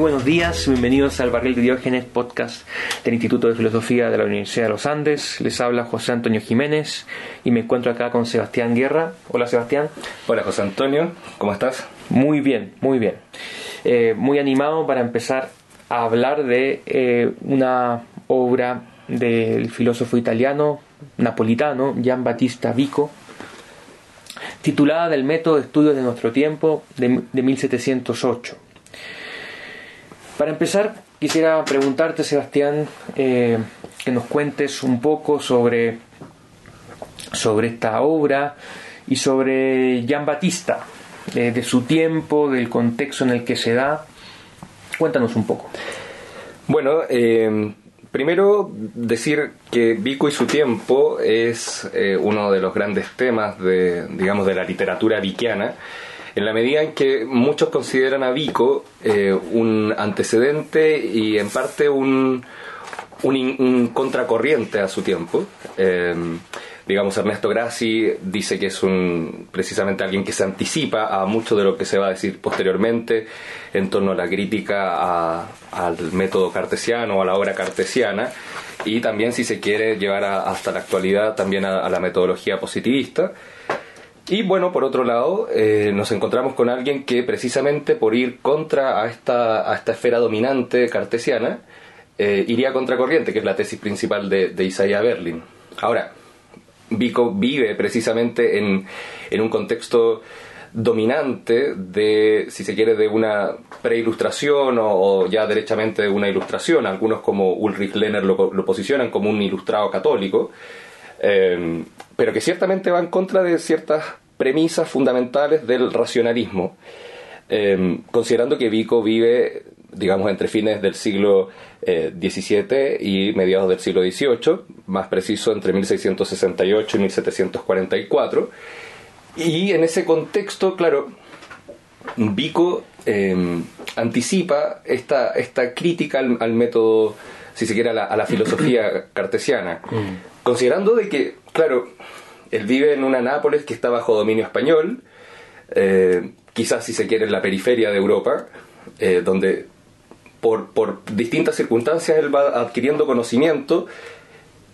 buenos días, bienvenidos al Barril de Diógenes podcast del Instituto de Filosofía de la Universidad de los Andes. Les habla José Antonio Jiménez y me encuentro acá con Sebastián Guerra. Hola Sebastián. Hola José Antonio, ¿cómo estás? Muy bien, muy bien. Eh, muy animado para empezar a hablar de eh, una obra del filósofo italiano napolitano Gian Battista Vico, titulada Del método de estudios de nuestro tiempo de, de 1708. Para empezar, quisiera preguntarte, Sebastián, eh, que nos cuentes un poco sobre, sobre esta obra y sobre Gian Battista, eh, de su tiempo, del contexto en el que se da. Cuéntanos un poco. Bueno, eh, primero decir que Vico y su tiempo es uno de los grandes temas de, digamos, de la literatura viquiana en la medida en que muchos consideran a Vico eh, un antecedente y en parte un, un, contracorriente a su tiempo. Eh, digamos, Ernesto Grassi dice que es un, precisamente alguien que se anticipa a mucho de lo que se va a decir posteriormente en torno a la crítica al método cartesiano a la obra cartesiana y también, si se quiere, llevar hasta la actualidad también a la metodología positivista. Y bueno, por otro lado, eh, nos encontramos con alguien que precisamente por ir contra a esta, a esta esfera dominante cartesiana, eh, iría contracorriente, que es la tesis principal de, de Berlin. Ahora, Vico vive precisamente en, en un contexto dominante de, si se quiere, de una preilustración o, o ya derechamente de una ilustración. Algunos como Ulrich Lenner lo, lo posicionan como un ilustrado católico. Eh, pero que ciertamente va en contra de ciertas premisas fundamentales del racionalismo, em, considerando que Vico vive, digamos, entre fines del siglo XVII eh, y mediados del siglo XVIII, más preciso entre 1668 y 1744, y en ese contexto, claro, Vico em, anticipa esta, esta crítica al, método, si se quiere, a la, filosofía cartesiana, mm. considerando de que, claro, él vive en una Nápoles que está bajo dominio español, eh, quizás si se quiere en la periferia de Europa, eh, donde por, por, distintas circunstancias él va adquiriendo conocimiento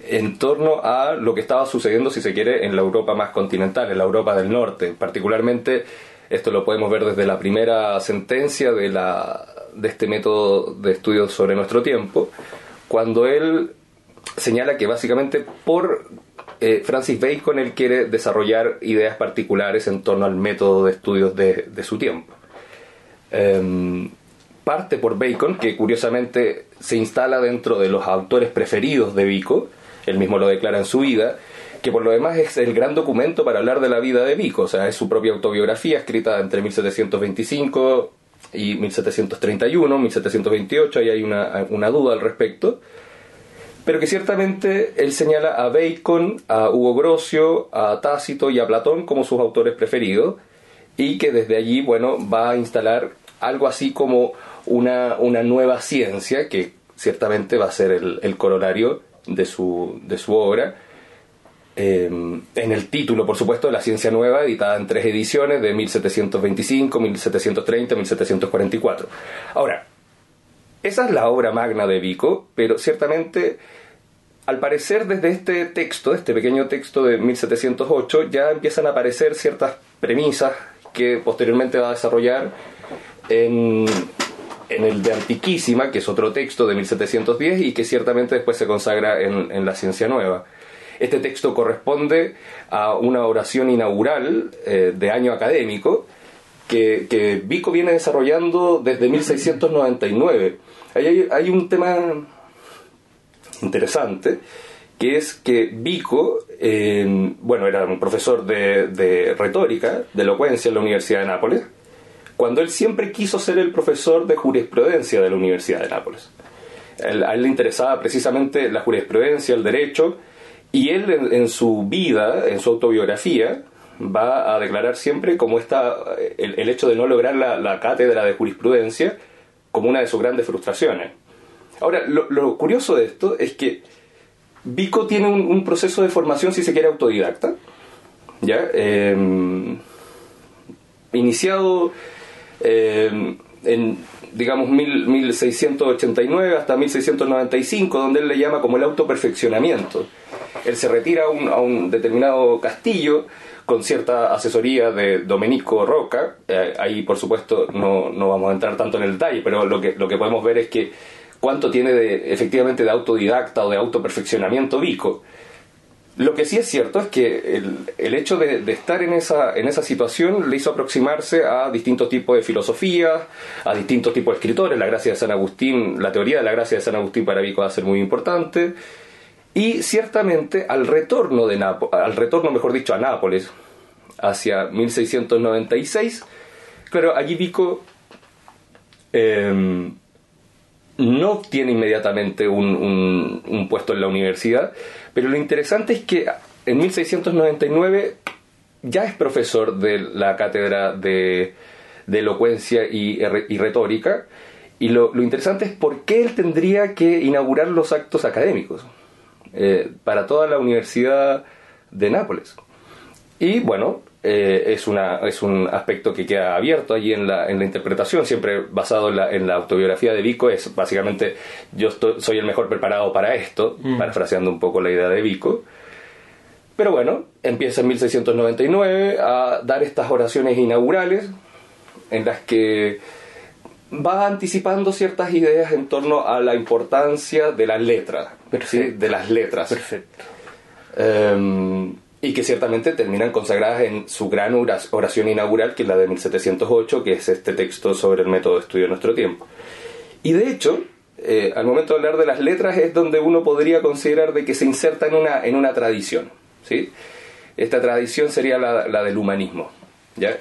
en torno a lo que estaba sucediendo, si se quiere, en la Europa más continental, en la Europa del Norte. Particularmente, esto lo podemos ver desde la primera sentencia de, la, de este método de estudio sobre nuestro tiempo, cuando él señala que básicamente por eh, Francis Bacon él quiere desarrollar ideas particulares en torno al método de estudios de, su tiempo. Em, parte por Bacon, que curiosamente se instala dentro de los autores preferidos de Vico, él mismo lo declara en su vida, que por lo demás es el gran documento para hablar de la vida de Vico, o sea, es su propia autobiografía escrita entre 1725 y 1731, 1728, ahí hay una, una duda al respecto pero que ciertamente él señala a Bacon, a Hugo Grocio, a Tácito y a Platón como sus autores preferidos, y que desde allí, bueno, va a instalar algo así como una, una nueva ciencia, que ciertamente va a ser el, el corolario de su, de su obra. Eh, en el título, por supuesto, de La Ciencia Nueva, editada en tres ediciones de 1725, 1730, 1744. Ahora, esa es la obra magna de Vico, pero ciertamente al parecer desde este texto, este pequeño texto de 1708, ya empiezan a aparecer ciertas premisas que posteriormente va a desarrollar en, el de Antiquísima, que es otro texto de 1710 y que ciertamente después se consagra en, la Ciencia Nueva. Este texto corresponde a una oración inaugural eh, de año académico que, Vico viene desarrollando desde 1699. Hay, un tema interesante, que es que Vico, bueno, era un profesor de, retórica, de elocuencia en la Universidad de Nápoles, cuando él siempre quiso ser el profesor de jurisprudencia de la Universidad de Nápoles. a él le interesaba precisamente la jurisprudencia, el derecho, y él en, su vida, en su autobiografía, va a declarar siempre como está el, hecho de no lograr la cátedra de jurisprudencia como una de sus grandes frustraciones. Ahora, lo, curioso de esto es que Vico tiene un, proceso de formación, si se quiere, autodidacta, ¿ya? Em, iniciado em, en digamos 1689 hasta 1695, donde él le llama como el autoperfeccionamiento. Él se retira a un, a un determinado castillo con cierta asesoría de Domenico Roca. Eh, ahí, por supuesto, no, no, vamos a entrar tanto en el detalle, pero lo que, lo que podemos ver es que cuánto tiene de, efectivamente de autodidacta o de autoperfeccionamiento Vico. Lo que sí es cierto es que el, el hecho de, de, estar en esa, en esa situación le hizo aproximarse a distintos tipos de filosofías, a distintos tipos de escritores. La gracia de San Agustín, la teoría de la gracia de San Agustín para Vico va a ser muy importante. Y ciertamente al retorno, de al retorno, mejor dicho, a Nápoles, hacia 1696, claro, allí Vico eh, no obtiene inmediatamente un, puesto en la universidad, pero lo interesante es que en 1699 ya es profesor de la cátedra de, de elocuencia y, y, retórica. Y lo, lo, interesante es por qué él tendría que inaugurar los actos académicos eh, para toda la Universidad de Nápoles. Y bueno, eh, es, una, es un aspecto que queda abierto allí en la, en la interpretación, siempre basado en la, en la, autobiografía de Vico, es básicamente yo estoy, soy el mejor preparado para esto, mm. parafraseando un poco la idea de Vico. Pero bueno, empieza en 1699 a dar estas oraciones inaugurales en las que va anticipando ciertas ideas en torno a la importancia de las de las letras. Perfecto. Um, y que ciertamente terminan consagradas en su gran oración inaugural, que es la de 1708, que es este texto sobre el método de estudio de nuestro tiempo. Y de hecho, eh, al momento de hablar de las letras es donde uno podría considerar de que se inserta en una, en una tradición. ¿sí? Esta tradición sería la, la del humanismo. ¿ya?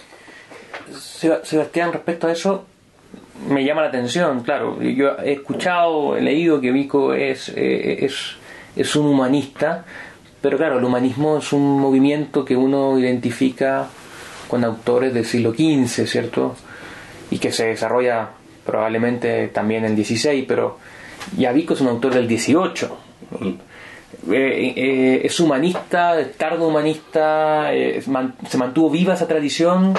Sebastián, respecto a eso, me llama la atención, claro. Yo he escuchado, he leído que Vico es, eh, es, es un humanista, pero claro, el humanismo es un movimiento que uno identifica con autores del siglo XV, ¿cierto? Y que se desarrolla probablemente también en el XVI, pero ya Vico es un autor del XVIII. Eh, eh, es humanista, es tardo humanista, eh, se mantuvo viva esa tradición.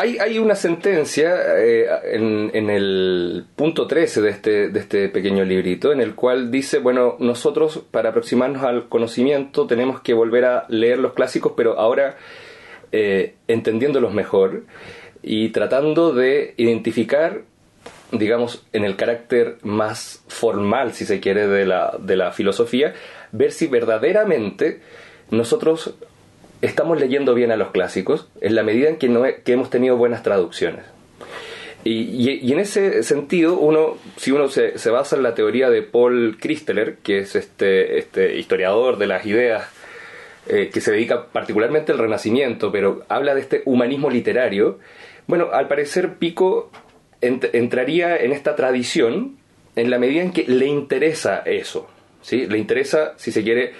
Hay, hay, una sentencia eh, en, en, el punto 13 de este, de este pequeño librito en el cual dice, bueno, nosotros para aproximarnos al conocimiento tenemos que volver a leer los clásicos, pero ahora eh, entendiéndolos mejor y tratando de identificar, digamos, en el carácter más formal, si se quiere, de la, de la filosofía, ver si verdaderamente nosotros estamos leyendo bien a los clásicos en la medida en que, no que hemos tenido buenas traducciones. Y, y, en ese sentido, uno, si uno se, se, basa en la teoría de Paul Christeler, que es este, este historiador de las ideas, eh, que se dedica particularmente al Renacimiento, pero habla de este humanismo literario, bueno, al parecer Pico ent entraría en esta tradición en la medida en que le interesa eso, ¿sí? Le interesa, si se quiere,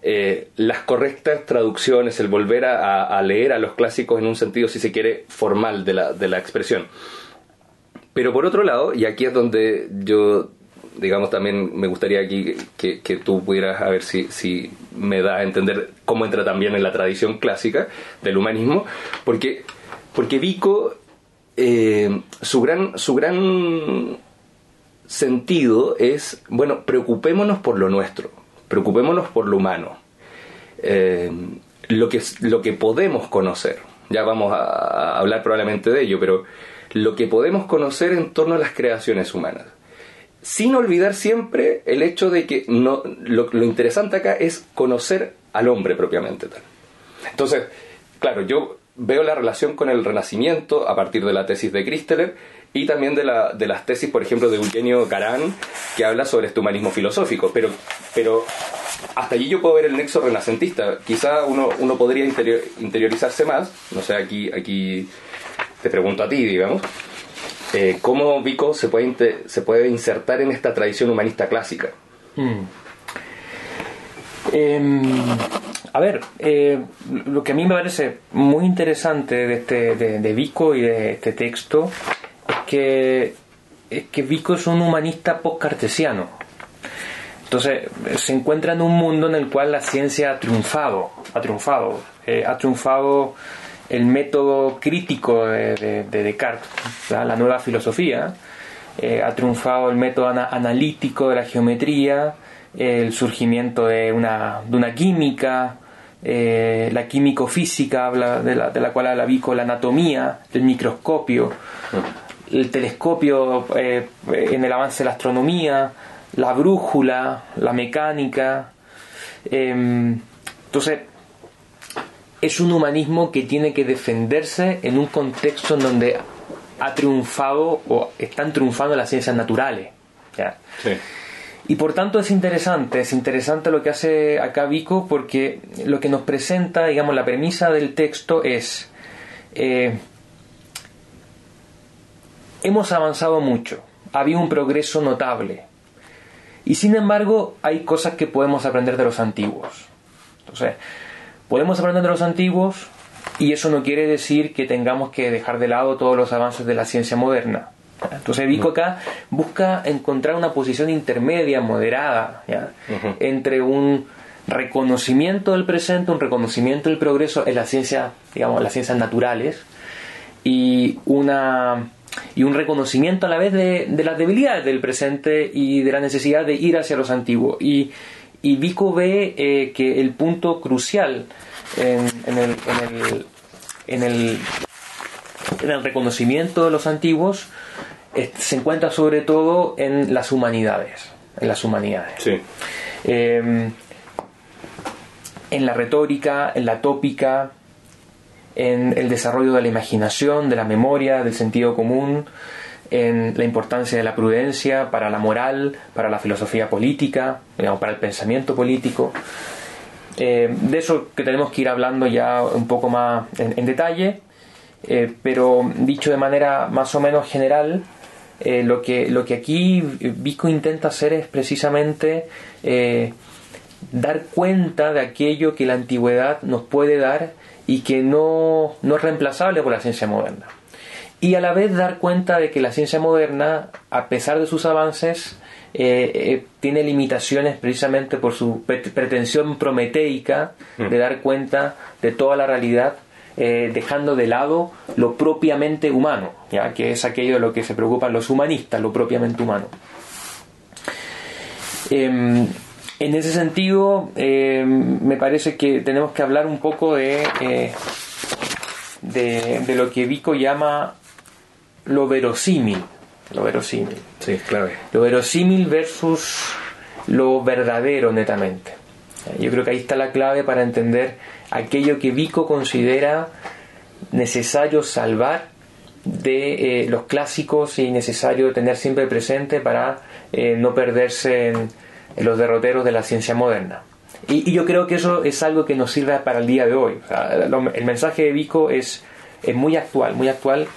eh, las correctas traducciones, el volver a, leer a los clásicos en un sentido, si se quiere, formal de la, de la expresión. Pero por otro lado, y aquí es donde yo, digamos, también me gustaría aquí que, que tú pudieras a ver si, si me da a entender cómo entra también en la tradición clásica del humanismo, porque, porque Vico, eh, su, gran, su gran sentido es, bueno, preocupémonos por lo nuestro preocupémonos por lo humano, eh, lo, que, lo que podemos conocer. Ya vamos a, hablar probablemente de ello, pero lo que podemos conocer en torno a las creaciones humanas. Sin olvidar siempre el hecho de que no, lo, lo interesante acá es conocer al hombre propiamente tal. Entonces, claro, yo veo la relación con el Renacimiento a partir de la tesis de Christeler y también de, la, de las tesis, por ejemplo, de Eugenio Carán, que habla sobre este humanismo filosófico. Pero, pero hasta allí yo puedo ver el nexo renacentista. Quizá uno, uno podría interior, interiorizarse más, no sé, aquí, aquí te pregunto a ti, digamos, eh, ¿cómo Vico se puede, se puede insertar en esta tradición humanista clásica? Hmm. Eh, a ver, eh, lo que a mí me parece muy interesante de, este, de, Vico y de este texto que, que Vico es un humanista post-cartesiano. Entonces se encuentra en un mundo en el cual la ciencia ha triunfado, ha triunfado, eh, ha triunfado el método crítico de, Descartes, la nueva filosofía, eh, ha triunfado el método analítico de la geometría, el surgimiento de una, de una química, eh, la químico-física, de la, de la cual habla Vico, la anatomía, el microscopio, el telescopio eh, en el avance de la astronomía, la brújula, la mecánica. Em, entonces, es un humanismo que tiene que defenderse en un contexto en donde ha triunfado o están triunfando las ciencias naturales. Y por tanto es interesante, es interesante lo que hace acá Vico porque lo que nos presenta, digamos, la premisa del texto es, eh, hemos avanzado mucho, ha habido un progreso notable. Y sin embargo hay cosas que podemos aprender de los antiguos. Entonces, podemos aprender de los antiguos, y eso no quiere decir que tengamos que dejar de lado todos los avances de la ciencia moderna. Entonces Vico acá busca encontrar una posición intermedia, moderada, entre un reconocimiento del presente, un reconocimiento del progreso en la ciencia, digamos, las ciencias naturales, y una y un reconocimiento a la vez de, las debilidades del presente y de la necesidad de ir hacia los antiguos. Y, y Vico ve eh, que el punto crucial en, el, en, el, en, el, reconocimiento de los antiguos se encuentra sobre todo en las humanidades. En las humanidades. Em, en la retórica, en la tópica, en el desarrollo de la imaginación, de la memoria, del sentido común, en la importancia de la prudencia para la moral, para la filosofía política, para el pensamiento político. Eh, de eso que tenemos que ir hablando ya un poco más en, detalle, eh, pero dicho de manera más o menos general, eh, lo, que, lo que aquí Vico intenta hacer es precisamente dar cuenta de aquello que la antigüedad nos puede dar y que no, no es reemplazable por la ciencia moderna. Y a la vez dar cuenta de que la ciencia moderna, a pesar de sus avances, eh, eh, tiene limitaciones precisamente por su pretensión prometeica de mm. dar cuenta de toda la realidad, eh, dejando de lado lo propiamente humano, ya que es aquello de lo que se preocupan los humanistas, lo propiamente humano. En ese sentido, em, me parece que tenemos que hablar un poco de, de, de lo que Vico llama lo verosímil lo verosímil. Sí, clave. Lo verosímil versus lo verdadero netamente. Yo creo que ahí está la clave para entender aquello que Vico considera necesario salvar de eh, los clásicos y necesario tener siempre presente para eh, no perderse en, los derroteros de la ciencia moderna. Y, yo creo que eso es algo que nos sirve para el día de hoy. el mensaje de Vico es, es muy actual, muy actual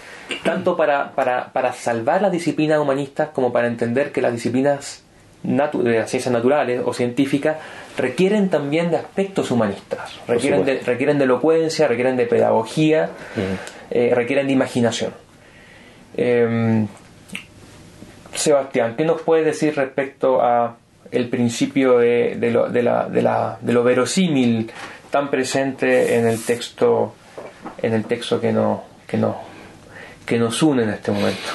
tanto para, para, para salvar las disciplinas humanistas como para entender que las disciplinas de las ciencias naturales o científicas requieren también de aspectos humanistas, requieren de, requieren de elocuencia, requieren de pedagogía, eh, requieren de imaginación. Em, Sebastián, ¿qué nos puedes decir respecto a el principio de, de, lo, de, la, de, lo verosímil tan presente en el texto en el texto que no, que no que nos une en este momento?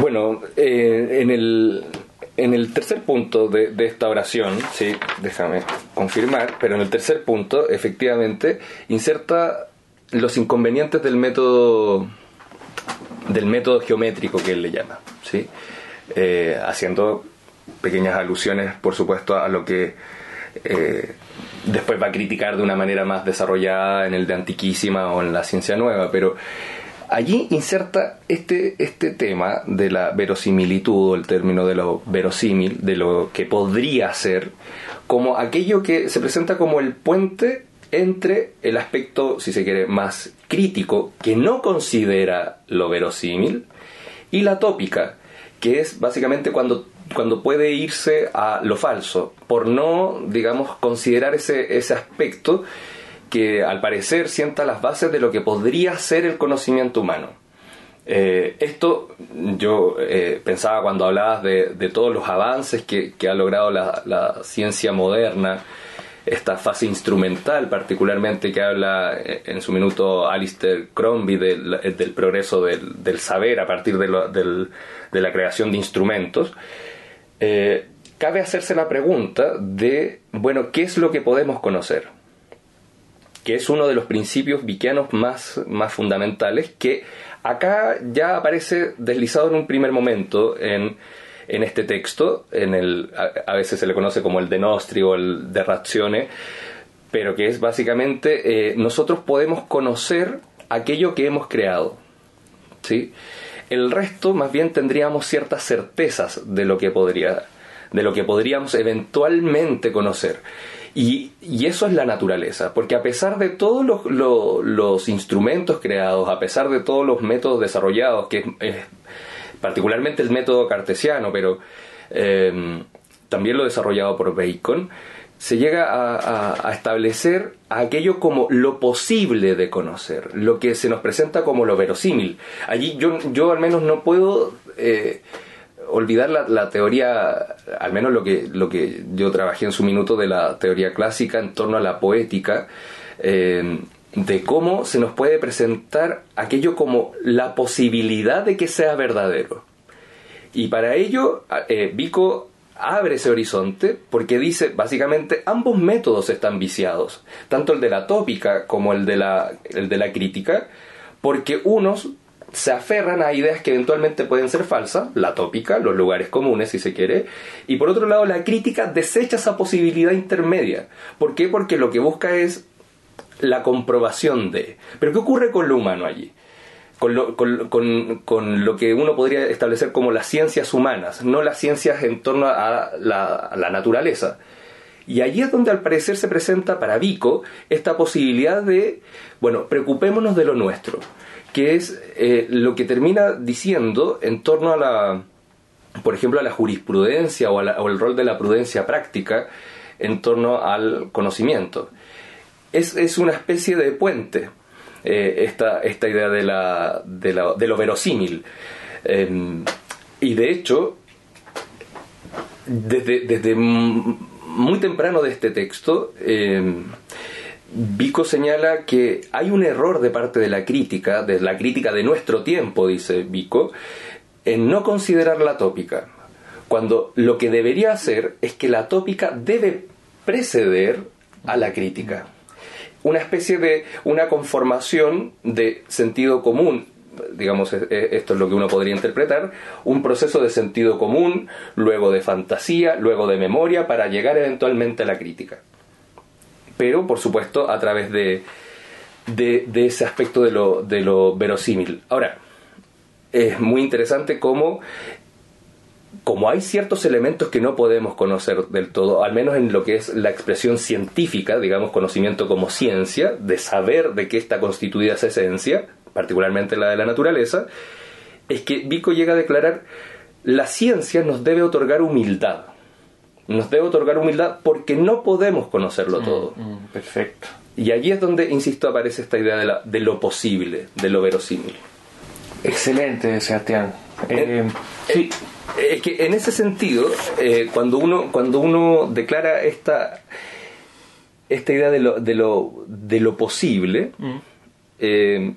Bueno, eh, en, el, en el tercer punto de, esta oración, sí, déjame confirmar, pero en el tercer punto, efectivamente, inserta los inconvenientes del método del método geométrico que él le llama, ¿sí? Eh, haciendo pequeñas alusiones, por supuesto, a lo que eh, después va a criticar de una manera más desarrollada en el de Antiquísima o en la Ciencia Nueva, pero allí inserta este, este tema de la verosimilitud o el término de lo verosímil, de lo que podría ser, como aquello que se presenta como el puente entre el aspecto, si se quiere, más crítico, que no considera lo verosímil, y la tópica, que es básicamente cuando cuando puede irse a lo falso, por no, digamos, considerar ese, aspecto que al parecer sienta las bases de lo que podría ser el conocimiento humano. Eh, esto yo eh, pensaba cuando hablabas de, todos los avances que, ha logrado la, ciencia moderna, esta fase instrumental particularmente que habla eh, en su minuto Alistair Crombie del, progreso del, saber a partir de, de, la creación de instrumentos, eh, cabe hacerse la pregunta de, bueno, ¿qué es lo que podemos conocer? Que es uno de los principios viquianos más, más fundamentales que acá ya aparece deslizado en un primer momento en en este texto, en el, a, veces se le conoce como el de Nostri o el de Razione, pero que es básicamente eh, nosotros podemos conocer aquello que hemos creado. ¿sí? El resto más bien tendríamos ciertas certezas de lo que podría de lo que podríamos eventualmente conocer. Y, eso es la naturaleza, porque a pesar de todos los, los, los, instrumentos creados, a pesar de todos los métodos desarrollados, que es, particularmente el método cartesiano, pero eh, también lo desarrollado por Bacon, se llega a, establecer aquello como lo posible de conocer, lo que se nos presenta como lo verosímil. Allí yo, yo al menos no puedo eh, olvidar la, teoría, al menos lo que, lo que yo trabajé en su minuto de la teoría clásica en torno a la poética, eh, de cómo se nos puede presentar aquello como la posibilidad de que sea verdadero. Y para ello, eh, Vico abre ese horizonte porque dice, básicamente, ambos métodos están viciados, tanto el de la tópica como el de la, el de la crítica, porque unos se aferran a ideas que eventualmente pueden ser falsas, la tópica, los lugares comunes si se quiere, y por otro lado la crítica desecha esa posibilidad intermedia. ¿Por qué? Porque lo que busca es la comprobación de. Pero ¿qué ocurre con lo humano allí? Con lo, con, lo, que uno podría establecer como las ciencias humanas, no las ciencias en torno a la, naturaleza. Y allí es donde al parecer se presenta para Vico esta posibilidad de, bueno, preocupémonos de lo nuestro, que es eh, lo que termina diciendo en torno a la, por ejemplo, a la jurisprudencia o, o el rol de la prudencia práctica en torno al conocimiento es, es una especie de puente eh, esta, esta, idea de, la, de, la, de lo verosímil. Em, y de hecho, desde, desde, muy temprano de este texto, eh, Vico señala que hay un error de parte de la crítica, de la crítica de nuestro tiempo, dice Vico, en no considerar la tópica, cuando lo que debería hacer es que la tópica debe preceder a la crítica una especie de una conformación de sentido común digamos, esto es lo que uno podría interpretar, un proceso de sentido común, luego de fantasía, luego de memoria, para llegar eventualmente a la crítica. Pero, por supuesto, a través de, de, de ese aspecto de lo, de lo verosímil. Ahora, es muy interesante cómo como hay ciertos elementos que no podemos conocer del todo, al menos en lo que es la expresión científica, digamos conocimiento como ciencia, de saber de qué está constituida esa esencia, particularmente la de la naturaleza, es que Vico llega a declarar, la ciencia nos debe otorgar humildad. Nos debe otorgar humildad porque no podemos conocerlo mm, todo. Mm, perfecto. Y allí es donde, insisto, aparece esta idea de, la, de lo posible, de lo verosímil. Excelente, Sebastián. Eh, eh, sí. Es que en ese sentido, eh, cuando, uno, cuando uno declara esta, esta idea de lo, de lo, de lo posible, mm. eh,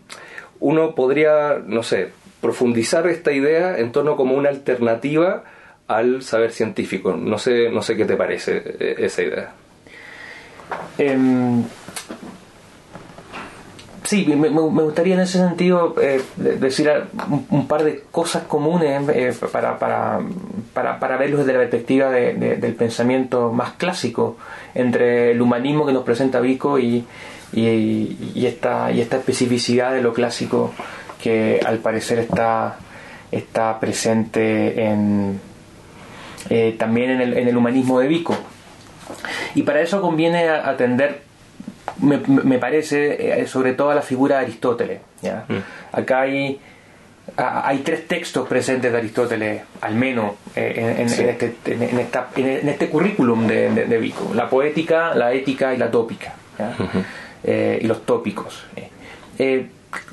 uno podría, no sé, profundizar esta idea en torno como una alternativa al saber científico. No sé, no sé qué te parece eh, esa idea. Sí, me, gustaría en ese sentido eh, decir un, par de cosas comunes eh, para, para, para, verlos desde la perspectiva del pensamiento más clásico entre el humanismo que nos presenta Vico y, y, esta, y esta especificidad de lo clásico que al parecer está, está presente en, eh, también en el, en el humanismo de Vico. Y para eso conviene atender me, parece, eh, sobre todo a la figura de Aristóteles. ¿ya? Mm. Acá hay, hay tres textos presentes de Aristóteles, al menos, eh, en, este, en, este currículum de, de, Vico. La poética, la ética y la tópica. Eh, y los tópicos.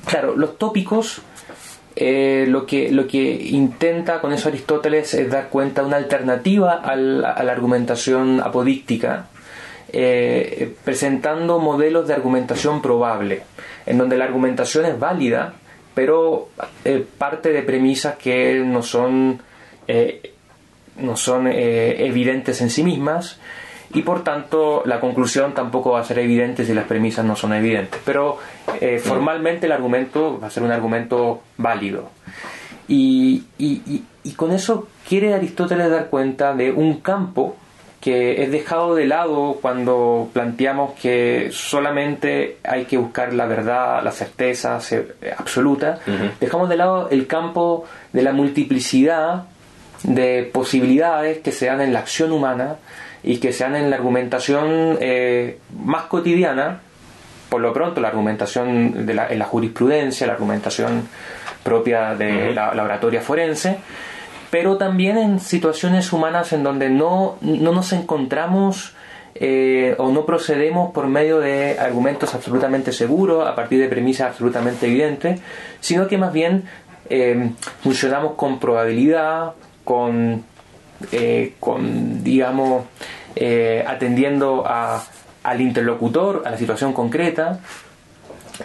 claro, los tópicos... lo, que, lo que intenta con eso Aristóteles es dar cuenta de una alternativa a la argumentación apodíctica eh, presentando modelos de argumentación probable, en donde la argumentación es válida, pero eh, parte de premisas que no son, eh, no son evidentes en sí mismas y por tanto la conclusión tampoco va a ser evidente si las premisas no son evidentes. Pero formalmente el argumento va a ser un argumento válido. Y, y, y, con eso quiere Aristóteles dar cuenta de un campo que es dejado de lado cuando planteamos que solamente hay que buscar la verdad, la certeza absoluta. Dejamos de lado el campo de la multiplicidad de posibilidades que se dan en la acción humana y que se dan en la argumentación eh, más cotidiana, por lo pronto la argumentación de la, en la jurisprudencia, la argumentación propia de la, oratoria forense, pero también en situaciones humanas en donde no, no nos encontramos eh, o no procedemos por medio de argumentos absolutamente seguros, a partir de premisas absolutamente evidentes, sino que más bien eh, funcionamos con probabilidad, con, eh, con digamos, atendiendo a, al interlocutor, a la situación concreta,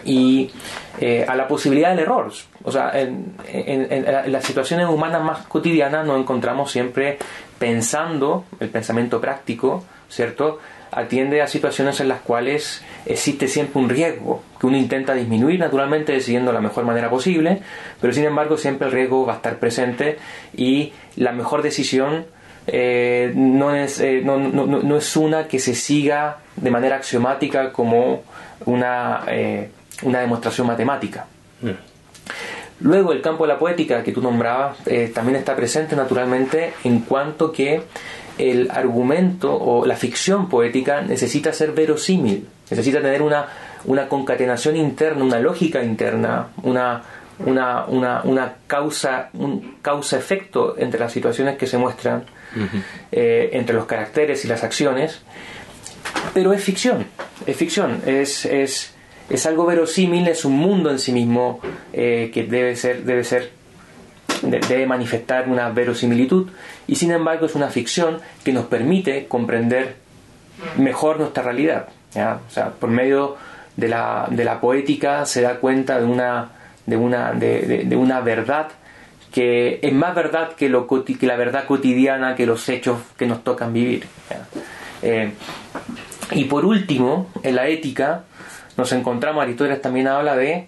y eh, a la posibilidad del error. O sea, en, las situaciones humanas más cotidianas nos encontramos siempre pensando, el pensamiento práctico, ¿cierto? Atiende a situaciones en las cuales existe siempre un riesgo que uno intenta disminuir naturalmente decidiendo la mejor manera posible, pero sin embargo siempre el riesgo va a estar presente y la mejor decisión eh, no, es, eh, no, no, no, es una que se siga de manera axiomática como una una demostración matemática. Mm. Luego el campo de la poética que tú nombrabas eh, también está presente naturalmente en cuanto que el argumento o la ficción poética necesita ser verosímil, necesita tener una, una concatenación interna, una lógica interna, una, una, una, una causa, un causa-efecto entre las situaciones que se muestran, eh, entre los caracteres y las acciones, pero es ficción, es ficción, es, es es algo verosímil, es un mundo en sí mismo eh, que debe ser, debe ser, debe manifestar una verosimilitud y sin embargo es una ficción que nos permite comprender mejor nuestra realidad. O sea, por medio de la, de la poética se da cuenta de una, de una, de, una verdad que es más verdad que, lo, que la verdad cotidiana, que los hechos que nos tocan vivir. Eh, y por último, en la ética, nos encontramos, Aristóteles también habla de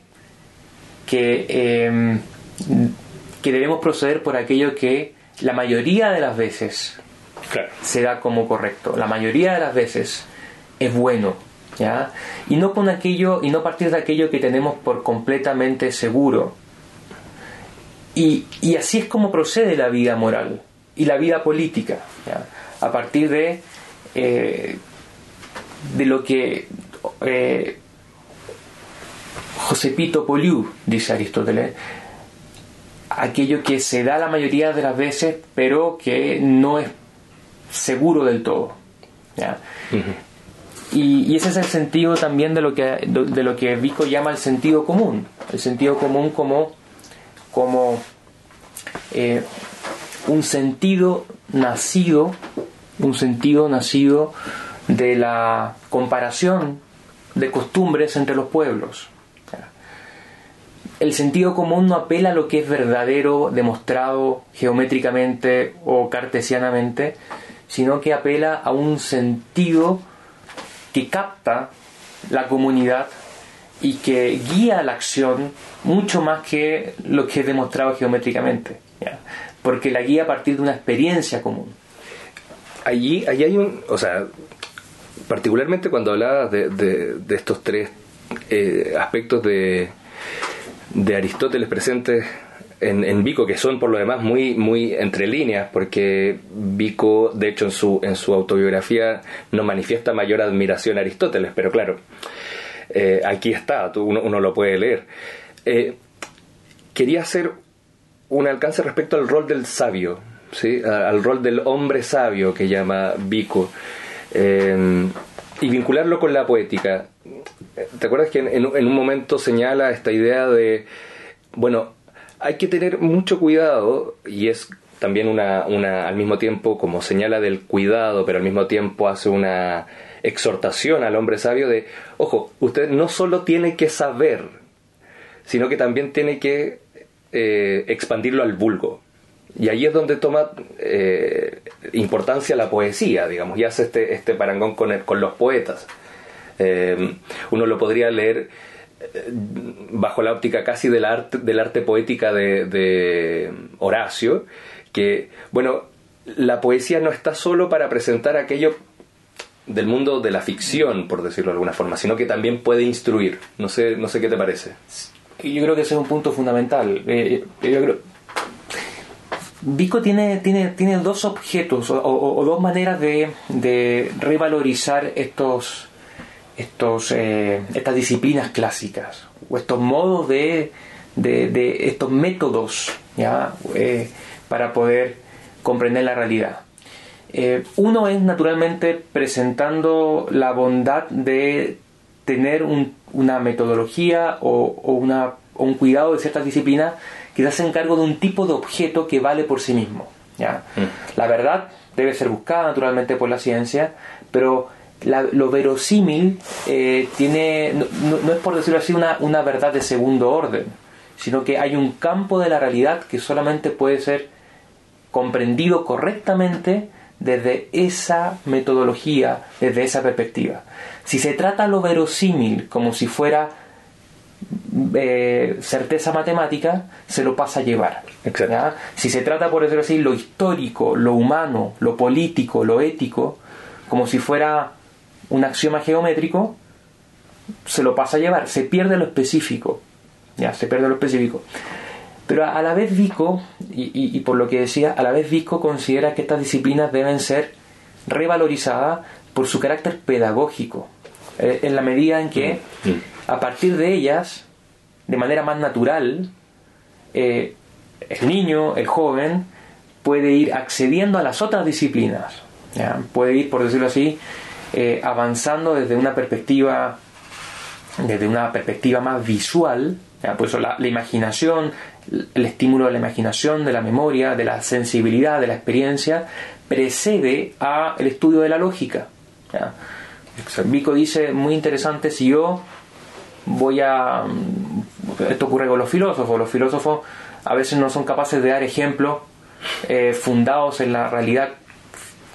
que, em, que debemos proceder por aquello que la mayoría de las veces se da como correcto, la mayoría de las veces es bueno, ¿ya? Y no con aquello, y no partir de aquello que tenemos por completamente seguro. Y, así es como procede la vida moral y la vida política, a partir de, eh, de lo que eh, Josepito Poliu, dice Aristóteles, aquello que se da la mayoría de las veces, pero que no es seguro del todo. y, ese es el sentido también de lo que, de, lo que Vico llama el sentido común. El sentido común como, como eh, un sentido nacido, un sentido nacido de la comparación de costumbres entre los pueblos el sentido común no apela a lo que es verdadero, demostrado geométricamente o cartesianamente, sino que apela a un sentido que capta la comunidad y que guía la acción mucho más que lo que es demostrado geométricamente, porque la guía a partir de una experiencia común. Allí, allí hay un, o sea, particularmente cuando hablabas de, de, estos tres eh, aspectos de, de Aristóteles presentes en, en, Vico, que son por lo demás muy, muy entre líneas, porque Vico, de hecho, en su, en su autobiografía no manifiesta mayor admiración a Aristóteles, pero claro, eh, aquí está, uno, lo puede leer. Eh, quería hacer un alcance respecto al rol del sabio, ¿sí? al rol del hombre sabio que llama Vico, eh, y vincularlo con la poética. ¿Te acuerdas que en, un momento señala esta idea de, bueno, hay que tener mucho cuidado, y es también una, una, al mismo tiempo como señala del cuidado, pero al mismo tiempo hace una exhortación al hombre sabio de, ojo, usted no solo tiene que saber, sino que también tiene que eh, expandirlo al vulgo. Y ahí es donde toma eh, importancia la poesía, digamos, y hace este, este parangón con, con los poetas. Eh, uno lo podría leer bajo la óptica casi del arte, del arte poética de, Horacio, que, bueno, la poesía no está solo para presentar aquello del mundo de la ficción, por decirlo de alguna forma, sino que también puede instruir. No sé, no sé qué te parece. Yo creo que ese es un punto fundamental. Eh, yo creo... Vico tiene, tiene, tiene dos objetos o, dos maneras de, de revalorizar estos, estos, eh, estas disciplinas clásicas o estos modos de, de, estos métodos ¿ya? Eh, para poder comprender la realidad. Eh, uno es naturalmente presentando la bondad de tener una metodología o, una, un cuidado de ciertas disciplinas que se hacen cargo de un tipo de objeto que vale por sí mismo. ¿ya? Mm. La verdad debe ser buscada naturalmente por la ciencia, pero lo verosímil eh, tiene, no, es por decirlo así una, una verdad de segundo orden, sino que hay un campo de la realidad que solamente puede ser comprendido correctamente desde esa metodología, desde esa perspectiva. Si se trata lo verosímil como si fuera eh, certeza matemática, se lo pasa a llevar. Si se trata, por decirlo así, lo histórico, lo humano, lo político, lo ético, como si fuera un axioma geométrico, se lo pasa a llevar, se pierde lo específico. Ya, se pierde lo específico. Pero a la vez Vico, y, por lo que decía, a la vez Vico considera que estas disciplinas deben ser revalorizadas por su carácter pedagógico, eh, en la medida en que mm, mm. A partir de ellas, de manera más natural, eh, el niño, el joven, puede ir accediendo a las otras disciplinas, puede ir, por decirlo así, eh, avanzando desde una perspectiva desde una perspectiva más visual, por eso la, imaginación, el estímulo de la imaginación, de la memoria, de la sensibilidad, de la experiencia, precede al estudio de la lógica. Vico dice, muy interesante, si yo voy a... Esto ocurre con los filósofos, los filósofos a veces no son capaces de dar ejemplos eh, fundados en la realidad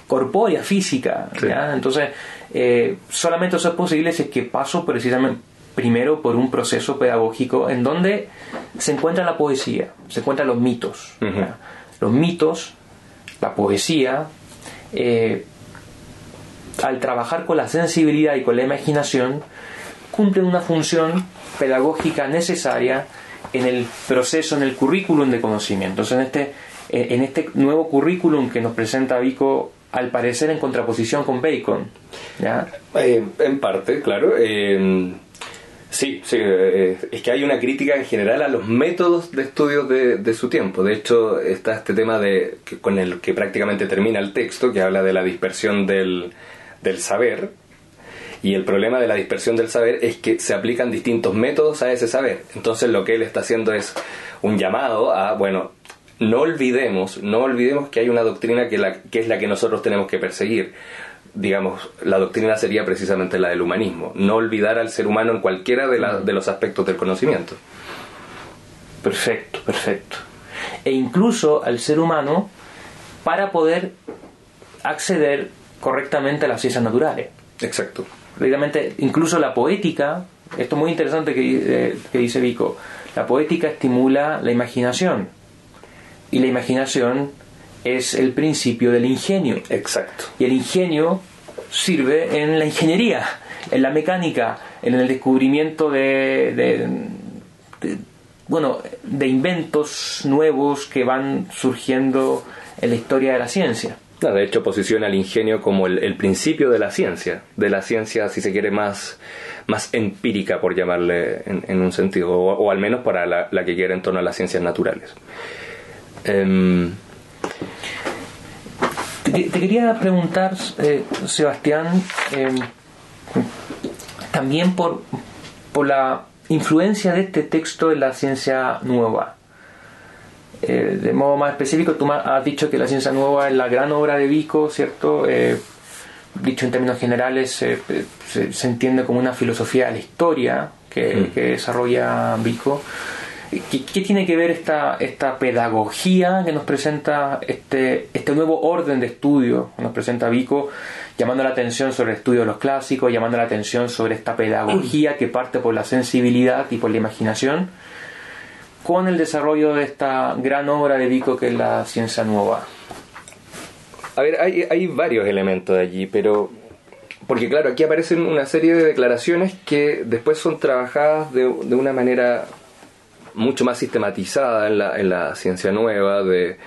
corpórea, física. Entonces, eh, solamente eso es posible si es que paso precisamente primero por un proceso pedagógico en donde se encuentra la poesía, se encuentran los mitos. Los mitos, la poesía, eh, al trabajar con la sensibilidad y con la imaginación, cumplen una función pedagógica necesaria en el proceso, en el currículum de conocimiento. en este, en este nuevo currículum que nos presenta Vico al parecer en contraposición con Bacon. ¿ya? Eh, en parte, claro. Eh, sí, sí eh, es que hay una crítica en general a los métodos de estudio de, su tiempo. De hecho, está este tema de, con el que prácticamente termina el texto, que habla de la dispersión del, del saber. Y el problema de la dispersión del saber es que se aplican distintos métodos a ese saber. Entonces lo que él está haciendo es un llamado a, bueno, no olvidemos, no olvidemos que hay una doctrina que, la, que es la que nosotros tenemos que perseguir. Digamos, la doctrina sería precisamente la del humanismo, no olvidar al ser humano en cualquiera de, de los aspectos del conocimiento. Perfecto, perfecto. E incluso al ser humano para poder acceder correctamente a las ciencias naturales. Exacto. Realmente, incluso la poética, esto es muy interesante que, eh, que dice Vico, la poética estimula la imaginación y la imaginación es el principio del ingenio. Exacto. Y el ingenio sirve en la ingeniería, en la mecánica, en el descubrimiento de, bueno, de inventos nuevos que van surgiendo en la historia de la ciencia. De hecho, posiciona el ingenio como el, principio de la ciencia, de la ciencia, si se quiere, más, más empírica, por llamarle en, un sentido, o, al menos para la, que quiere en torno a las ciencias naturales. Em, te, quería preguntar, eh, Sebastián, em, también por, por la influencia de este texto en la ciencia nueva. Eh, de modo más específico, tú has dicho que la ciencia nueva es la gran obra de Vico, ¿cierto? Eh, dicho en términos generales, se, entiende como una filosofía de la historia que, mm. desarrolla Vico. ¿Qué, tiene que ver esta, esta pedagogía que nos presenta este, este nuevo orden de estudio que nos presenta Vico, llamando la atención sobre el estudio de los clásicos, llamando la atención sobre esta pedagogía que parte por la sensibilidad y por la imaginación? Con el desarrollo de esta gran obra de Vico que es la ciencia nueva? A ver, hay, varios elementos allí, pero porque claro, aquí aparecen una serie de declaraciones que después son trabajadas de, de una manera mucho más sistematizada en la, en la ciencia nueva, de,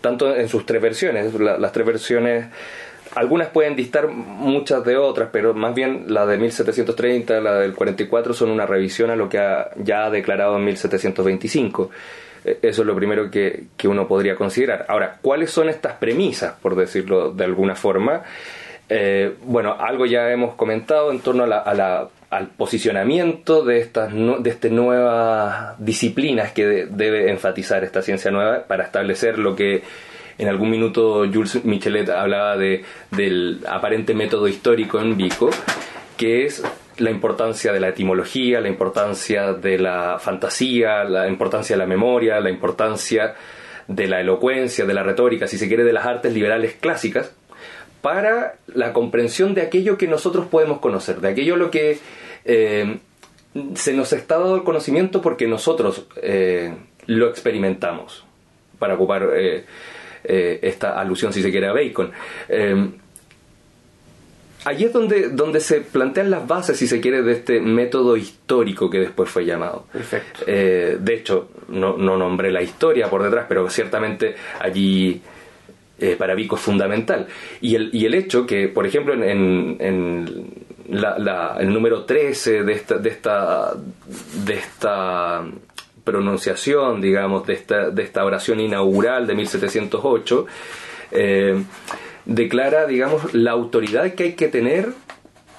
tanto en sus tres versiones, las tres versiones algunas pueden distar muchas de otras, pero más bien la de 1730, la del 44 son una revisión a lo que ha, ya ha declarado en 1725. E, eso es lo primero que, uno podría considerar. Ahora, ¿cuáles son estas premisas, por decirlo de alguna forma? Eh, bueno, algo ya hemos comentado en torno a la, al posicionamiento de estas de este nuevas disciplinas que debe enfatizar esta ciencia nueva para establecer lo que en algún minuto Jules Michelet hablaba de, del aparente método histórico en Vico, que es la importancia de la etimología, la importancia de la fantasía, la importancia de la memoria, la importancia de la elocuencia, de la retórica, si se quiere, de las artes liberales clásicas, para la comprensión de aquello que nosotros podemos conocer, de aquello lo que eh, se nos está dado el conocimiento porque nosotros eh, lo experimentamos, para ocupar eh, eh, esta alusión, si se quiere, a Bacon. Eh, allí es donde, donde se plantean las bases, si se quiere, de este método histórico que después fue llamado. Eh, de hecho, no, no, nombré la historia por detrás, pero ciertamente allí para Vico es fundamental. Y el, y el hecho que, por ejemplo, en, en el número 13 de esta, de esta, de esta pronunciación, digamos, de esta, de esta oración inaugural de 1708, eh, declara, digamos, la autoridad que hay que tener,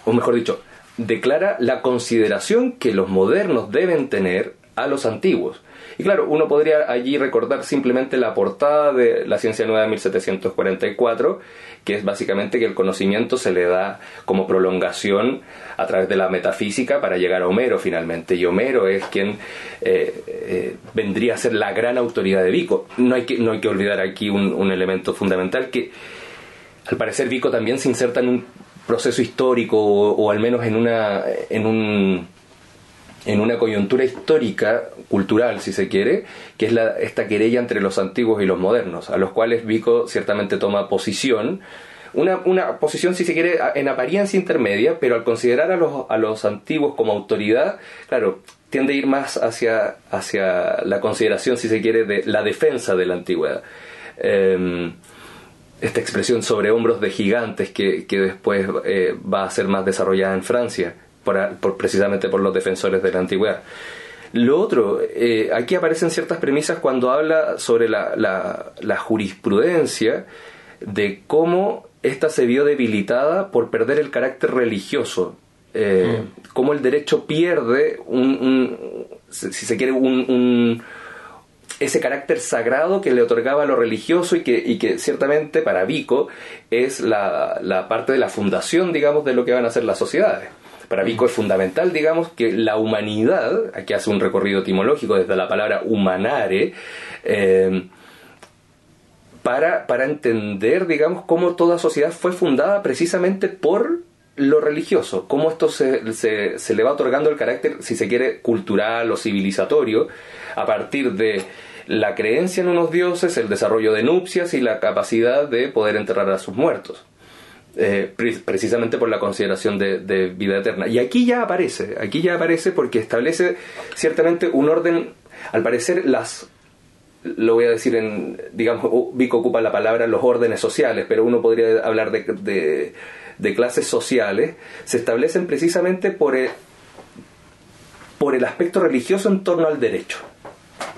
o mejor dicho, declara la consideración que los modernos deben tener a los antiguos. Y claro, uno podría allí recordar simplemente la portada de la Ciencia Nueva de 1744, que es básicamente que el conocimiento se le da como prolongación a través de la metafísica para llegar a Homero finalmente. Y Homero es quien eh, eh, vendría a ser la gran autoridad de Vico. No hay que, no hay que olvidar aquí un, elemento fundamental que al parecer Vico también se inserta en un proceso histórico o, o al menos en, una, en un en una coyuntura histórica, cultural si se quiere, que es la, esta querella entre los antiguos y los modernos, a los cuales Vico ciertamente toma posición, una, una posición si se quiere en apariencia intermedia, pero al considerar a los, a los antiguos como autoridad, claro, tiende a ir más hacia, hacia la consideración, si se quiere, de la defensa de la antigüedad. Em, esta expresión sobre hombros de gigantes que, que después eh, va a ser más desarrollada en Francia, por, precisamente por los defensores de la antigüedad. Lo otro, eh, aquí aparecen ciertas premisas cuando habla sobre la, la, jurisprudencia de cómo ésta se vio debilitada por perder el carácter religioso. Eh, mm. Cómo el derecho pierde un, si se quiere, un, ese carácter sagrado que le otorgaba lo religioso y que, y que ciertamente para Vico es la, la parte de la fundación, digamos, de lo que van a ser las sociedades. Para Vico es fundamental, digamos, que la humanidad, aquí hace un recorrido etimológico desde la palabra humanare, eh, para, para entender, digamos, cómo toda sociedad fue fundada precisamente por lo religioso, cómo esto se, se, le va otorgando el carácter, si se quiere, cultural o civilizatorio, a partir de la creencia en unos dioses, el desarrollo de nupcias y la capacidad de poder enterrar a sus muertos. Eh, precisamente por la consideración de, vida eterna. Y aquí ya aparece, aquí ya aparece porque establece ciertamente un orden, al parecer las, lo voy a decir en, digamos, Vico ocupa la palabra los órdenes sociales, pero uno podría hablar de, de, clases sociales, se establecen precisamente por el, por el aspecto religioso en torno al derecho.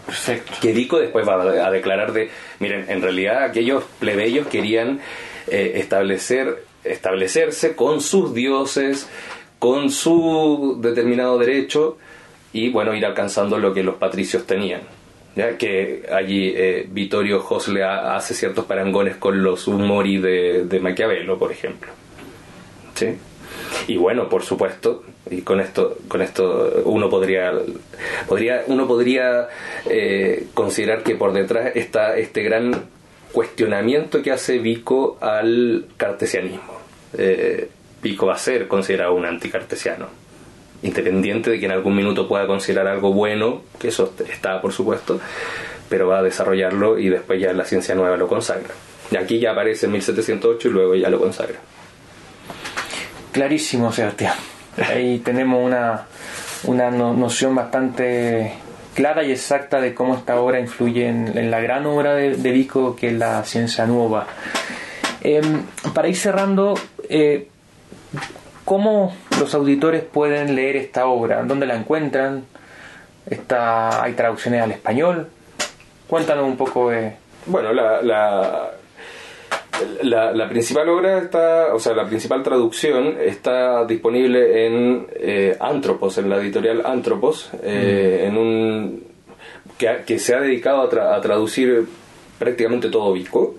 Perfecto. Que Vico después va a declarar de, miren, en realidad aquellos plebeyos querían eh, establecer establecerse con sus dioses, con su determinado derecho y bueno, ir alcanzando lo que los patricios tenían. ya que allí eh, Vittorio Josle hace ciertos parangones con los humori de, de Maquiavelo, por ejemplo. ¿Sí? Y bueno, por supuesto, y con esto, con esto uno podría, podría, uno podría eh, considerar que por detrás está este gran cuestionamiento que hace Vico al cartesianismo. Eh, Vico va a ser considerado un anticartesiano, independiente de que en algún minuto pueda considerar algo bueno, que eso está por supuesto, pero va a desarrollarlo y después ya la ciencia nueva lo consagra. Y aquí ya aparece en 1708 y luego ya lo consagra. Clarísimo, Sebastián. Ahí tenemos una, una noción bastante clara y exacta de cómo esta obra influye en, la gran obra de, Vico que es la ciencia nueva. Em, para ir cerrando, eh, ¿cómo los auditores pueden leer esta obra? ¿Dónde la encuentran? Está, ¿Hay traducciones al español? Cuéntanos un poco. Bueno, la, principal obra está, o sea, la principal traducción está disponible en eh, Antropos, en la editorial Antropos, eh, mm. en un que, se ha dedicado a, traducir prácticamente todo Vico,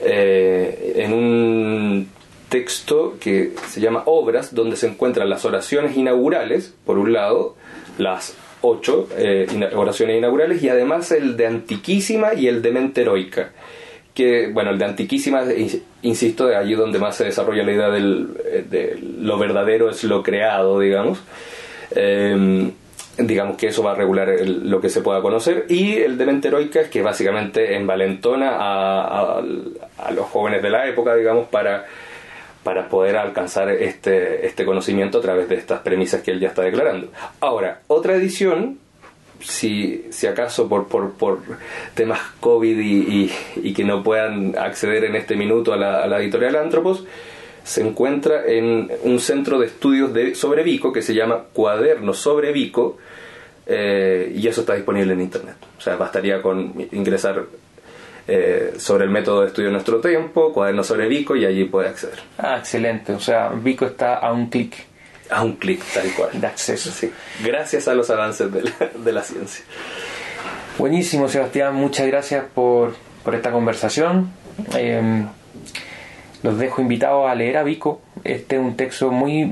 eh, en un texto que se llama Obras, donde se encuentran las oraciones inaugurales, por un lado, las ocho oraciones inaugurales, y además el de Antiquísima y el de Mente Heroica bueno, el de Antiquísima, insisto, allí donde más se desarrolla la idea del, eh, de lo verdadero es lo creado, digamos. Em, digamos que eso va a regular lo que se pueda conocer. Y el de mente heroica es que básicamente envalentona a, a, los jóvenes de la época, digamos, para, para poder alcanzar este, este conocimiento a través de estas premisas que él ya está declarando. Ahora, otra edición si, si acaso por, por, por temas COVID y, y, que no puedan acceder en este minuto a la, a la editorial Antropos, se encuentra en un centro de estudios de, sobre Vico que se llama Cuadernos sobre Vico eh, y eso está disponible en internet. O sea, bastaría con ingresar eh, sobre el método de estudio de nuestro tiempo, Cuadernos sobre Vico y allí puede acceder. Ah, excelente. O sea, Vico está a un clic a un clic, tal cual. De acceso. Sí. Gracias a los avances de la, de la ciencia. Buenísimo, Sebastián. Muchas gracias por, por esta conversación. Em, los dejo invitados a leer a Vico. Este es un texto muy,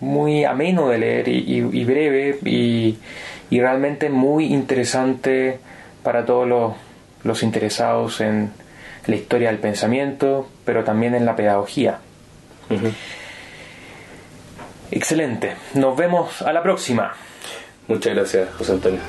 muy ameno de leer y, breve y, y, realmente muy interesante para todos los, los interesados en la historia del pensamiento, pero también en la pedagogía. Excelente. Nos vemos a la próxima. Muchas gracias, José Antonio.